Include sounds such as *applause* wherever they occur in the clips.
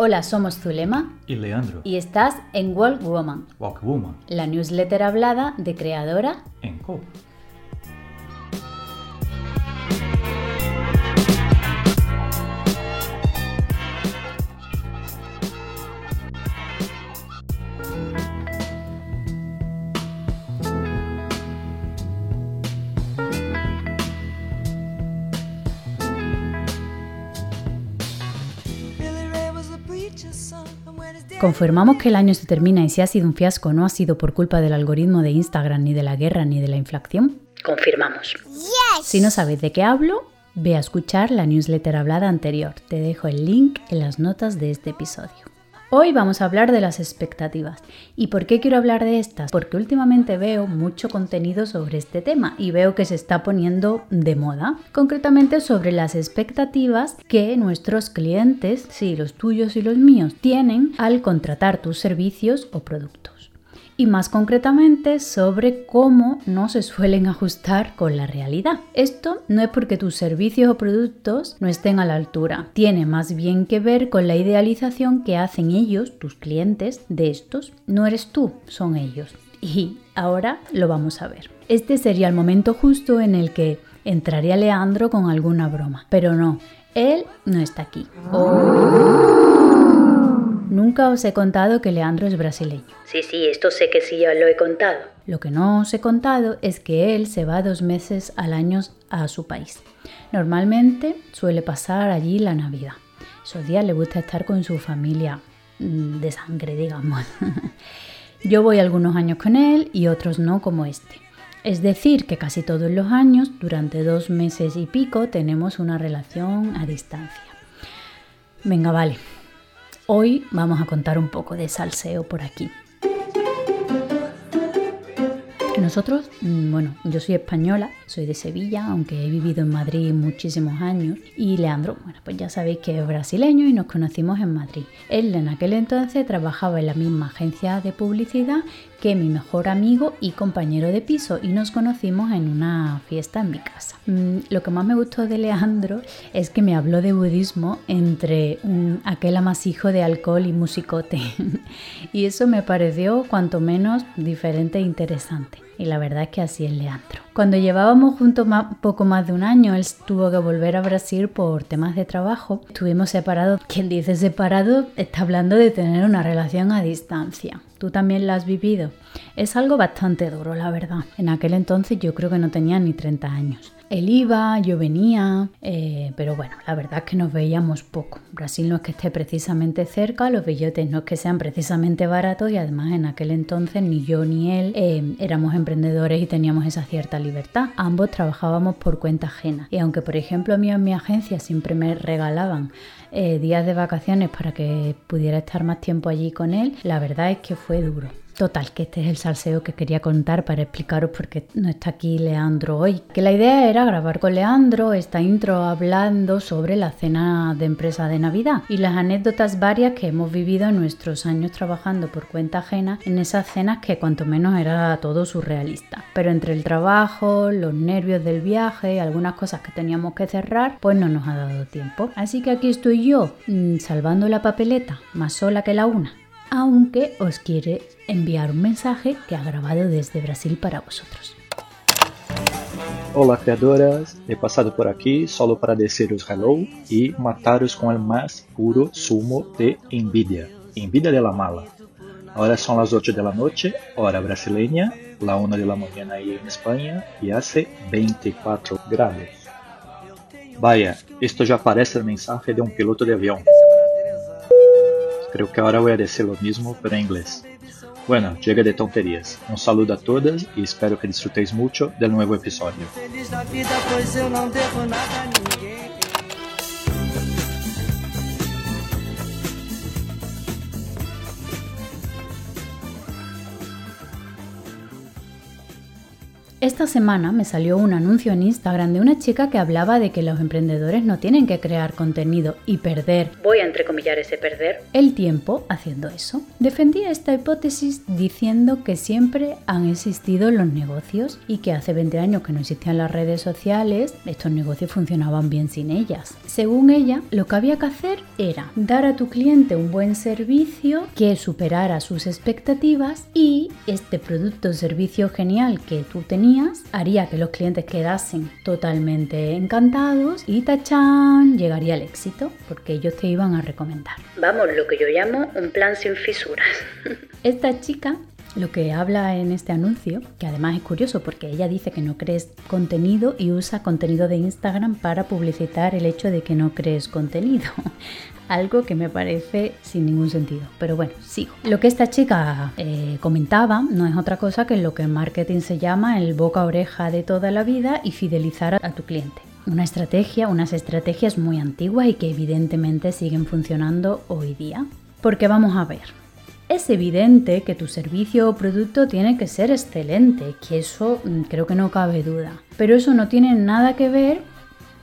Hola, somos Zulema. Y Leandro. Y estás en World Woman, Walk Woman. la newsletter hablada de creadora en Co. Confirmamos que el año se termina y si ha sido un fiasco no ha sido por culpa del algoritmo de Instagram, ni de la guerra, ni de la inflación. Confirmamos. Si no sabes de qué hablo, ve a escuchar la newsletter hablada anterior. Te dejo el link en las notas de este episodio. Hoy vamos a hablar de las expectativas. ¿Y por qué quiero hablar de estas? Porque últimamente veo mucho contenido sobre este tema y veo que se está poniendo de moda, concretamente sobre las expectativas que nuestros clientes, sí, los tuyos y los míos, tienen al contratar tus servicios o productos y más concretamente sobre cómo no se suelen ajustar con la realidad. Esto no es porque tus servicios o productos no estén a la altura, tiene más bien que ver con la idealización que hacen ellos, tus clientes, de estos. No eres tú, son ellos. Y ahora lo vamos a ver. Este sería el momento justo en el que entraría Leandro con alguna broma, pero no, él no está aquí. Nunca os he contado que Leandro es brasileño. Sí, sí, esto sé que sí ya lo he contado. Lo que no os he contado es que él se va dos meses al año a su país. Normalmente suele pasar allí la Navidad. Esos días le gusta estar con su familia mm, de sangre, digamos. *laughs* Yo voy algunos años con él y otros no como este. Es decir, que casi todos los años, durante dos meses y pico, tenemos una relación a distancia. Venga, vale, Hoy vamos a contar un poco de salseo por aquí. Nosotros, mm, bueno, yo soy española, soy de Sevilla, aunque he vivido en Madrid muchísimos años. Y Leandro, bueno, pues ya sabéis que es brasileño y nos conocimos en Madrid. Él en aquel entonces trabajaba en la misma agencia de publicidad que mi mejor amigo y compañero de piso y nos conocimos en una fiesta en mi casa. Mm, lo que más me gustó de Leandro es que me habló de budismo entre aquel amasijo de alcohol y musicote. *laughs* y eso me pareció cuanto menos diferente e interesante y la verdad es que así es Leandro. Cuando llevábamos juntos poco más de un año, él tuvo que volver a Brasil por temas de trabajo. Estuvimos separados. Quien dice separado está hablando de tener una relación a distancia. Tú también la has vivido. Es algo bastante duro, la verdad. En aquel entonces yo creo que no tenía ni 30 años. Él iba, yo venía, eh, pero bueno, la verdad es que nos veíamos poco. Brasil no es que esté precisamente cerca, los bellotes no es que sean precisamente baratos y además en aquel entonces ni yo ni él eh, éramos emprendedores y teníamos esa cierta libertad. Ambos trabajábamos por cuenta ajena y aunque por ejemplo a mí en mi agencia siempre me regalaban eh, días de vacaciones para que pudiera estar más tiempo allí con él, la verdad es que fue duro. Total, que este es el salseo que quería contar para explicaros por qué no está aquí Leandro hoy. Que la idea era grabar con Leandro esta intro hablando sobre la cena de empresa de Navidad y las anécdotas varias que hemos vivido en nuestros años trabajando por cuenta ajena en esas cenas que cuanto menos era todo surrealista. Pero entre el trabajo, los nervios del viaje y algunas cosas que teníamos que cerrar, pues no nos ha dado tiempo. Así que aquí estoy yo, mm, salvando la papeleta, más sola que la una aunque os quiere enviar un mensaje que ha grabado desde Brasil para vosotros. Olá, criadoras! He passado por aqui solo para deciros hello e mataros com o mais puro sumo de envidia. Envidia de la mala. Ahora son las 8 de la noche, hora brasileña, la 1 de la mañana ahí en España y hace 24 grados. Vaya, esto ya parece el mensaje de un piloto de avión. Creo que ahora voy a decir lo mismo, pero en inglés. Bueno, llega de tonterías. Un saludo a todas y espero que disfrutéis mucho del nuevo episodio. Esta semana me salió un anuncio en Instagram de una chica que hablaba de que los emprendedores no tienen que crear contenido y perder, voy a entrecomillar ese perder, el tiempo haciendo eso. Defendía esta hipótesis diciendo que siempre han existido los negocios y que hace 20 años que no existían las redes sociales, estos negocios funcionaban bien sin ellas. Según ella, lo que había que hacer era dar a tu cliente un buen servicio que superara sus expectativas y este producto o servicio genial que tú tenías haría que los clientes quedasen totalmente encantados y tachán llegaría al éxito porque ellos te iban a recomendar. Vamos, lo que yo llamo un plan sin fisuras. Esta chica lo que habla en este anuncio, que además es curioso porque ella dice que no crees contenido y usa contenido de Instagram para publicitar el hecho de que no crees contenido. *laughs* Algo que me parece sin ningún sentido. Pero bueno, sigo. Lo que esta chica eh, comentaba no es otra cosa que lo que en marketing se llama el boca oreja de toda la vida y fidelizar a tu cliente una estrategia, unas estrategias muy antiguas y que evidentemente siguen funcionando hoy día. Porque vamos a ver, es evidente que tu servicio o producto tiene que ser excelente, que eso mm, creo que no cabe duda. Pero eso no tiene nada que ver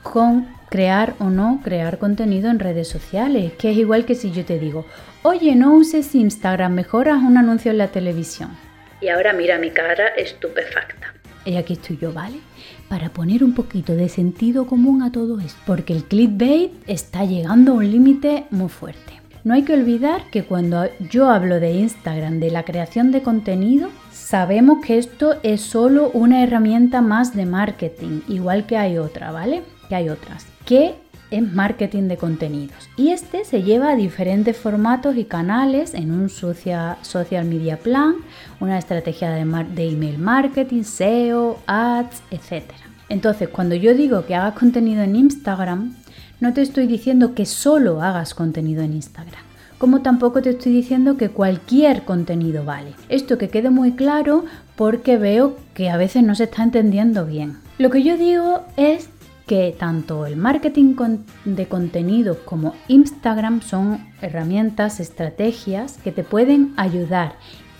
con crear o no crear contenido en redes sociales, que es igual que si yo te digo, oye, no uses Instagram, mejor haz un anuncio en la televisión. Y ahora mira mi cara estupefacta. Y aquí estoy yo, ¿vale? Para poner un poquito de sentido común a todo esto, porque el clickbait está llegando a un límite muy fuerte. No hay que olvidar que cuando yo hablo de Instagram, de la creación de contenido, sabemos que esto es solo una herramienta más de marketing, igual que hay otra, ¿vale? Que hay otras. Que es marketing de contenidos. Y este se lleva a diferentes formatos y canales en un social, media plan, una estrategia de, de email marketing, SEO, ads, etc. Entonces, cuando yo digo que hagas contenido en Instagram, no te estoy diciendo que solo hagas contenido en Instagram, como tampoco te estoy diciendo que cualquier contenido vale. Esto que quede muy claro porque veo que a veces no se está entendiendo bien. Lo que yo digo es que tanto el marketing de contenidos como Instagram son herramientas, estrategias que te pueden ayudar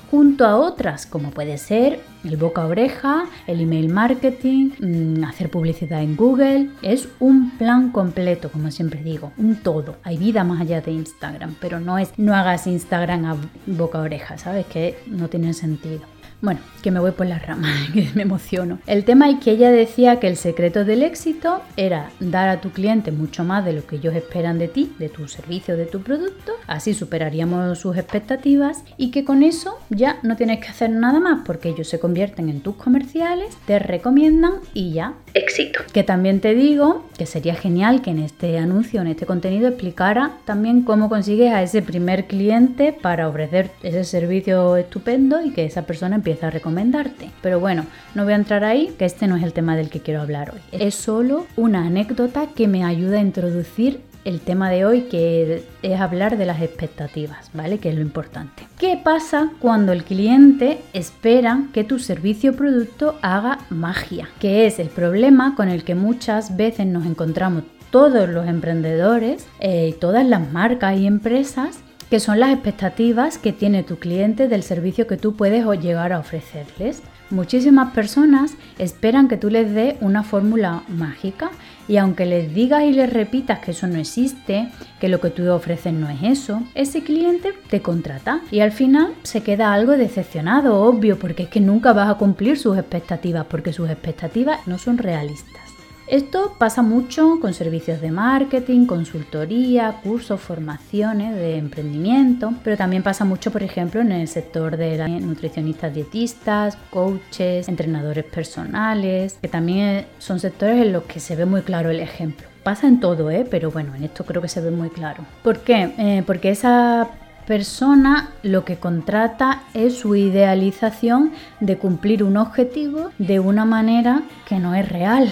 junto a otras como puede ser el boca a oreja, el email marketing, mm, hacer publicidad en Google. Es un plan completo, como siempre digo, un todo. Hay vida más allá de Instagram, pero no es no hagas Instagram a boca a oreja, ¿sabes? Que no tiene sentido. Bueno, que me voy por las ramas, *laughs* que me emociono. El tema es que ella decía que el secreto del éxito era dar a tu cliente mucho más de lo que ellos esperan de ti, de tu servicio, de tu producto, así superaríamos sus expectativas y que con eso ya no tienes que hacer nada más porque ellos se convierten en tus comerciales, te recomiendan y ya. Éxito. Que también te digo que sería genial que en este anuncio, en este contenido, explicara también cómo consigues a ese primer cliente para ofrecer ese servicio estupendo y que esa persona empiece a recomendarte. Pero bueno, no voy a entrar ahí, que este no es el tema del que quiero hablar hoy. Es solo una anécdota que me ayuda a introducir el tema de hoy que es hablar de las expectativas, ¿vale? Que es lo importante. ¿Qué pasa cuando el cliente espera que tu servicio o producto haga magia? Que es el problema con el que muchas veces nos encontramos todos los emprendedores, eh, todas las marcas y empresas que son las expectativas que tiene tu cliente del servicio que tú puedes llegar a ofrecerles. Muchísimas personas esperan que tú les des una fórmula mágica y aunque les digas y les repitas que eso no existe, que lo que tú ofreces no es eso, ese cliente te contrata y al final se queda algo decepcionado, obvio, porque es que nunca vas a cumplir sus expectativas, porque sus expectativas no son realistas. Esto pasa mucho con servicios de marketing, consultoría, cursos, formaciones de emprendimiento, pero también pasa mucho, por ejemplo, en el sector de nutricionistas dietistas, coaches, entrenadores personales, que también son sectores en los que se ve muy claro el ejemplo. Pasa en todo, ¿eh? pero bueno, en esto creo que se ve muy claro. ¿Por qué? Eh, porque esa persona lo que contrata es su idealización de cumplir un objetivo de una manera que no es real.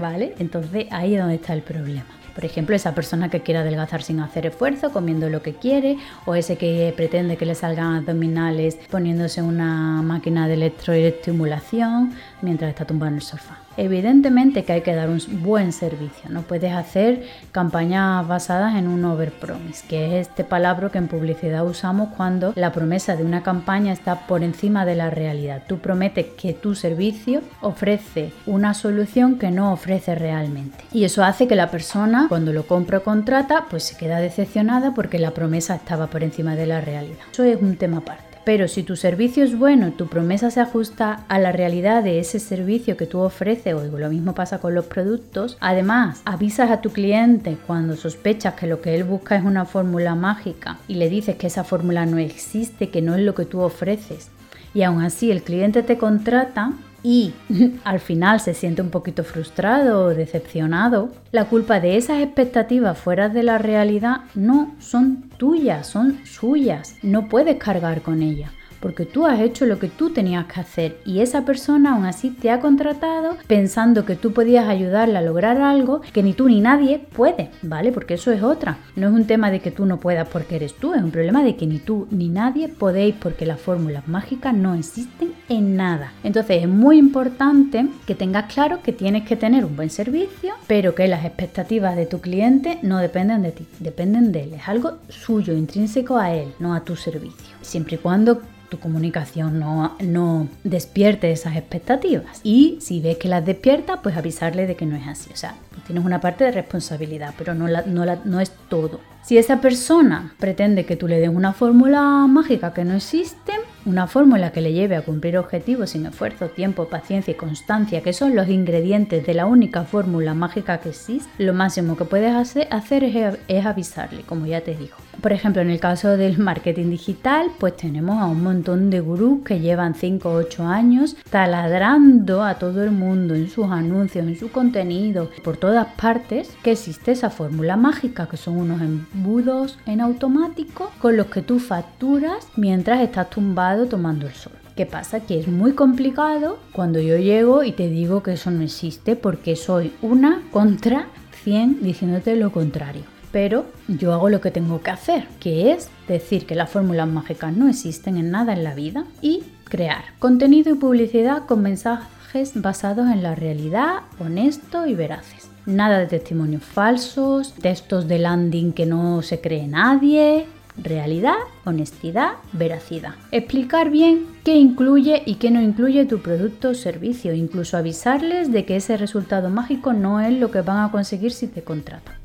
¿Vale? Entonces ahí es donde está el problema. Por ejemplo, esa persona que quiere adelgazar sin hacer esfuerzo, comiendo lo que quiere, o ese que pretende que le salgan abdominales poniéndose una máquina de electroestimulación mientras está tumbado en el sofá. Evidentemente que hay que dar un buen servicio, no puedes hacer campañas basadas en un overpromise, que es este palabra que en publicidad usamos cuando la promesa de una campaña está por encima de la realidad. Tú prometes que tu servicio ofrece una solución que no ofrece realmente. Y eso hace que la persona cuando lo compra o contrata pues se queda decepcionada porque la promesa estaba por encima de la realidad. Eso es un tema aparte. Pero si tu servicio es bueno, tu promesa se ajusta a la realidad de ese servicio que tú ofreces, o lo mismo pasa con los productos, además avisas a tu cliente cuando sospechas que lo que él busca es una fórmula mágica y le dices que esa fórmula no existe, que no es lo que tú ofreces, y aún así el cliente te contrata, y *laughs* al final se siente un poquito frustrado o decepcionado, la culpa de esas expectativas fuera de la realidad no son tuyas, son suyas. No puedes cargar con ellas porque tú has hecho lo que tú tenías que hacer y esa persona aún así te ha contratado pensando que tú podías ayudarle a lograr algo que ni tú ni nadie puede, ¿vale? Porque eso es otra. No es un tema de que tú no puedas porque eres tú, es un problema de que ni tú ni nadie podéis porque las fórmulas mágicas no existen en nada. Entonces es muy importante que tengas claro que tienes que tener un buen servicio, pero que las expectativas de tu cliente no dependen de ti, dependen de él. Es algo suyo, intrínseco a él, no a tu servicio. Siempre y cuando tu comunicación no, no despierte esas expectativas. Y si ves que las despierta, pues avisarle de que no es así. O sea, tienes una parte de responsabilidad, pero no, no, no es todo. Si esa persona pretende que tú le des una fórmula mágica que no existe, una fórmula que le lleve a cumplir objetivos sin esfuerzo, tiempo, paciencia y constancia, que son los ingredientes de la única fórmula mágica que existe, lo máximo que puedes hacer, es, avisarle, como ya te digo. Por ejemplo, en el caso del marketing digital, pues tenemos a un montón de gurús que llevan 5 o 8 años taladrando a todo el mundo en sus anuncios, en su contenido, por todas partes, que existe esa fórmula mágica, que son unos embudos en automático con los que tú facturas mientras estás tumbado tomando el sol. ¿Qué pasa? Que es muy complicado cuando yo llego y te digo que eso no existe porque soy una contra 100 diciéndote lo contrario. Pero yo hago lo que tengo que hacer, que es decir que las fórmulas mágicas no existen en nada en la vida y crear contenido y publicidad con mensajes basados en la realidad, honesto y veraces. Nada de testimonios falsos, textos de landing que no se cree nadie, realidad, honestidad, veracidad. Explicar bien qué incluye y qué no incluye tu producto o servicio, incluso avisarles de que ese resultado mágico no es lo que van a conseguir si te contratan.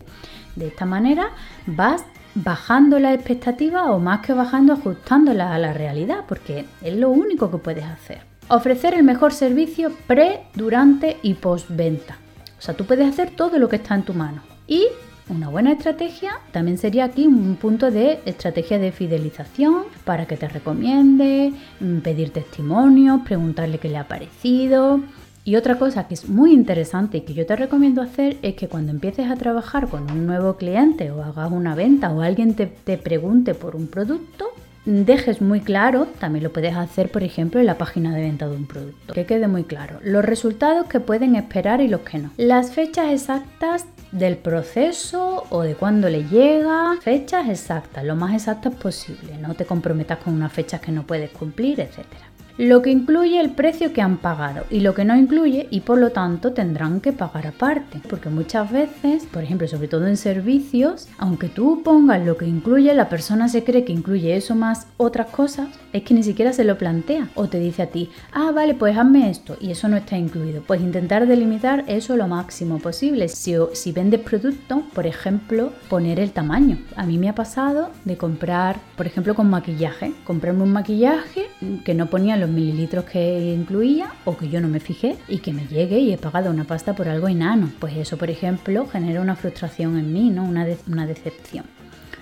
De esta manera vas bajando la expectativa o más que bajando ajustándola a la realidad, porque es lo único que puedes hacer. Ofrecer el mejor servicio pre, durante y postventa. O sea, tú puedes hacer todo lo que está en tu mano. Y una buena estrategia también sería aquí un punto de estrategia de fidelización para que te recomiende, mm, pedir testimonios, preguntarle qué le ha parecido. Y otra cosa que es muy interesante y que yo te recomiendo hacer es que cuando empieces a trabajar con un nuevo cliente o hagas una venta o alguien te, te pregunte por un producto, dejes muy claro, también lo puedes hacer por ejemplo en la página de venta de un producto, que quede muy claro los resultados que pueden esperar y los que no. Las fechas exactas del proceso o de cuándo le llega, fechas exactas, lo más exactas posible, no te comprometas con unas fechas que no puedes cumplir, etcétera lo que incluye el precio que han pagado y lo que no incluye y por lo tanto tendrán que pagar aparte. Porque muchas veces, por ejemplo, sobre todo en servicios, aunque tú pongas lo que incluye, la persona se cree que incluye eso más otras cosas, es que ni siquiera se lo plantea o te dice a ti, ah, vale, pues hazme esto y eso no está incluido. Pues intentar delimitar eso lo máximo posible. Si, si vendes producto, por ejemplo, poner el tamaño. A mí me ha pasado de comprar, por ejemplo, con maquillaje, comprarme un maquillaje que no ponía mililitros que incluía o que yo no me fijé y que me llegue y he pagado una pasta por algo enano. Pues eso, por ejemplo, genera una frustración en mí, ¿no? Una, una decepción.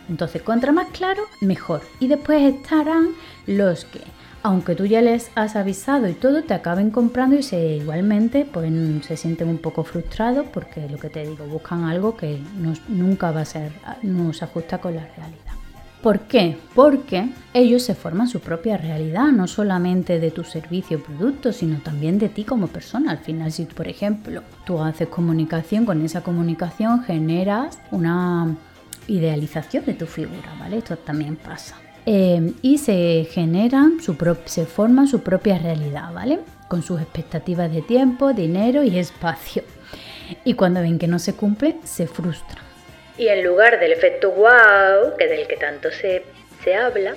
Entonces, contra más claro, mejor. Y después estarán los que, aunque tú ya les has avisado y todo, te acaben comprando y se igualmente pues se sienten un poco frustrados porque lo que te digo, buscan algo que nunca va a ser, no se ajusta con la realidad. ¿Por qué? Porque ellos se forman su propia realidad, no solamente de tu servicio o producto, sino también de ti como persona. Al final, si por ejemplo tú haces comunicación, con esa comunicación generas una idealización de tu figura, ¿vale? Esto también pasa. eh, y se generan, su se forman su propia realidad, ¿vale? Con sus expectativas de tiempo, dinero y espacio. Y cuando ven que no se cumple, se frustran. Y en lugar del efecto wow, que del que tanto se, se habla,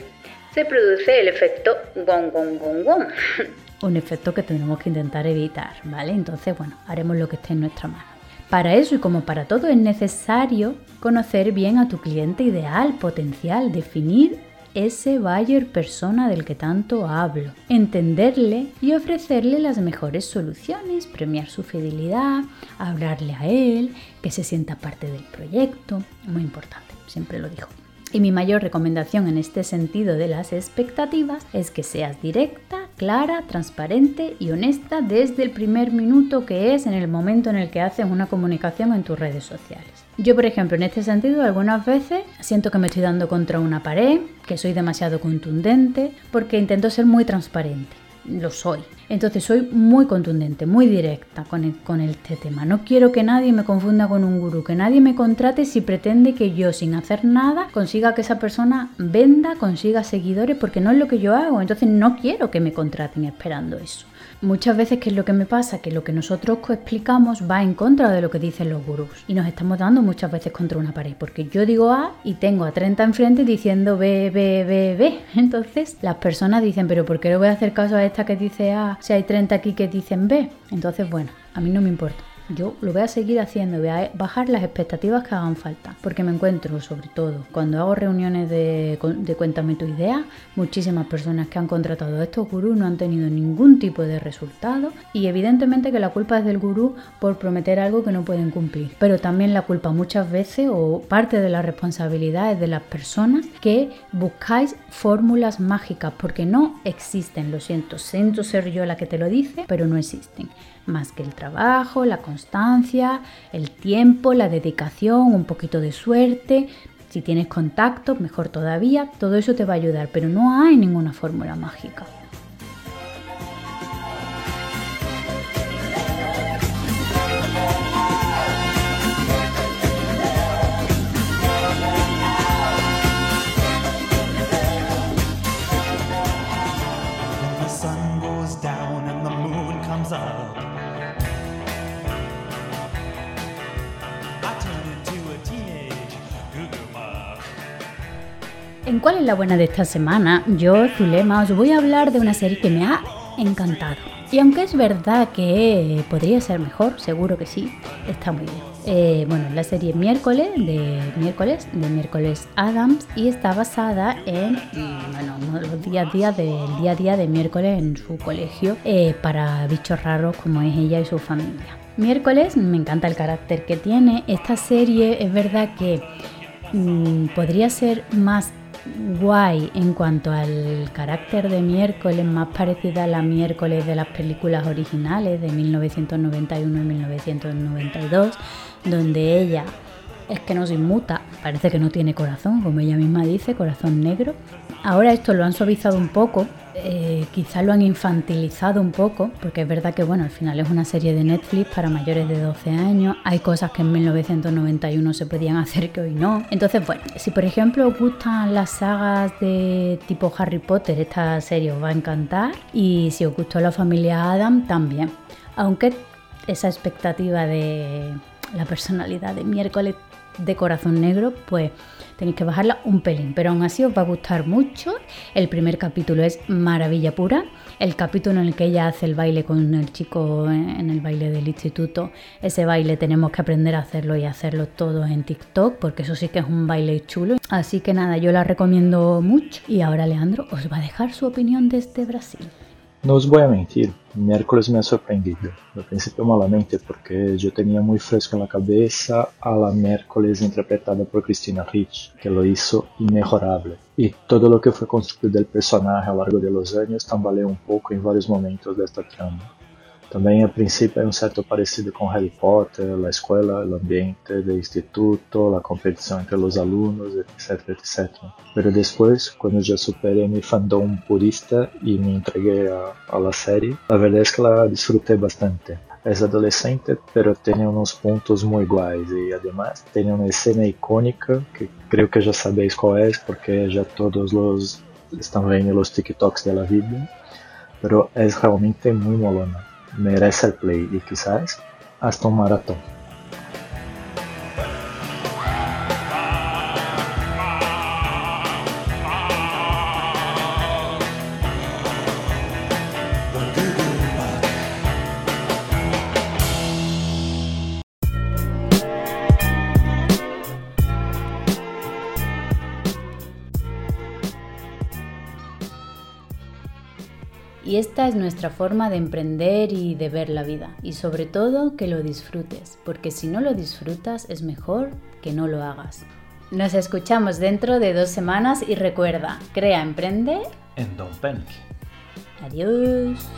se produce el efecto gong gong gong gong. *laughs* Un efecto que tenemos que intentar evitar, ¿vale? Entonces, bueno, haremos lo que esté en nuestra mano. Para eso y como para todo es necesario conocer bien a tu cliente ideal, potencial, definir ese buyer persona del que tanto hablo, entenderle y ofrecerle las mejores soluciones, premiar su fidelidad, hablarle a él, que se sienta parte del proyecto, muy importante, siempre lo digo. Y mi mayor recomendación en este sentido de las expectativas es que seas directa, clara, transparente y honesta desde el primer minuto que es en el momento en el que haces una comunicación en tus redes sociales. Yo, por ejemplo, en este sentido, algunas veces siento que me estoy dando contra una pared, que soy demasiado contundente, porque intento ser muy transparente lo soy. Entonces soy muy contundente, muy directa con, con este tema. No quiero que nadie me confunda con un gurú, que nadie me contrate si pretende que yo sin hacer nada consiga que esa persona venda, consiga seguidores, porque no es lo que yo hago. Entonces no quiero que me contraten esperando eso. Muchas veces, ¿qué es lo que me pasa? Que lo que nosotros explicamos va en contra de lo que dicen los gurús. Y nos estamos dando muchas veces contra una pared. Porque yo digo A y tengo a 30 enfrente diciendo B, B, B, B. *laughs* Entonces las personas dicen, pero ¿por qué le voy a hacer caso a esta que dice A si hay 30 aquí que dicen B? Entonces, bueno, a mí no me importa. Yo lo voy a seguir haciendo, voy a bajar las expectativas que hagan falta, porque me encuentro sobre todo cuando hago reuniones de, de Cuéntame tu idea, muchísimas personas que han contratado a estos gurús no han tenido ningún tipo de resultado y evidentemente que la culpa es del gurú por prometer algo que no pueden cumplir, pero también la culpa muchas veces o parte de la responsabilidad es de las personas que buscáis fórmulas mágicas porque no existen, lo siento, siento ser yo la que te lo dice, pero no existen más que el trabajo, la constancia, el tiempo, la dedicación, un poquito de suerte. Si tienes contacto, mejor todavía, todo eso te va a ayudar, pero no hay ninguna fórmula mágica. ¿En cuál es la buena de esta semana? Yo, Zulema, os voy a hablar de una serie que me ha encantado. Y aunque es verdad que podría ser mejor, seguro que sí, está muy bien. Eh, bueno, la serie miércoles de miércoles de miércoles Adams y está basada en bueno, los días a día del día a día de miércoles en su colegio eh, para bichos raros como es ella y su familia. Miércoles me encanta el carácter que tiene. Esta serie es verdad que mm, podría ser más guay en cuanto al carácter de miércoles, más parecida a la miércoles de las películas originales de 1991 y 1992, donde ella es que no se inmuta, parece que no tiene corazón, como ella misma dice, corazón negro. Ahora esto lo han suavizado un poco eh, quizá lo han infantilizado un poco, porque es verdad que bueno, al final es una serie de Netflix para mayores de 12 años, hay cosas que en 1991 se podían hacer que hoy no. Entonces, bueno, si por ejemplo os gustan las sagas de tipo Harry Potter, esta serie os va a encantar, y si os gustó la familia Adam, también. Aunque esa expectativa de la personalidad de miércoles de corazón negro, pues tenéis que bajarla un pelín, pero aún así os va a gustar mucho. El primer capítulo es maravilla pura. El capítulo en el que ella hace el baile con el chico en el baile del instituto, ese baile tenemos que aprender a hacerlo y hacerlo todos en TikTok, porque eso sí que es un baile chulo. Así que nada, yo la recomiendo mucho. Y ahora Leandro os va a dejar su opinión desde Brasil. No os voy a mentir, miércoles me ha sorprendido. Al principio malamente porque yo tenía muy fresco en la cabeza a la miércoles interpretada por Cristina Ricci, que lo hizo inmejorable. Y todo lo que fue construido del personaje a lo largo de los años tambaleó un poco en varios momentos de esta trama. Também, a princípio, é um certo parecido com Harry Potter, a escola, o ambiente do instituto, a competição entre os alunos, etc, etc. Pero depois, quando já superei meu fandom purista e me entreguei a la série, a verdade é que la disfrutei bastante. es adolescente, pero tiene unos puntos muy guays y además tiene una escena icónica que creo que ya sabéis cuál es porque ya todos los están viendo los TikToks de la vida, pero es realmente muy molona, merece el play y quizás hasta un maratón. Y esta es nuestra forma de emprender y de ver la vida. Y sobre todo que lo disfrutes, porque si no lo disfrutas es mejor que no lo hagas. Nos escuchamos dentro de dos semanas y recuerda, crea, emprende. En Don't Panic. Adiós.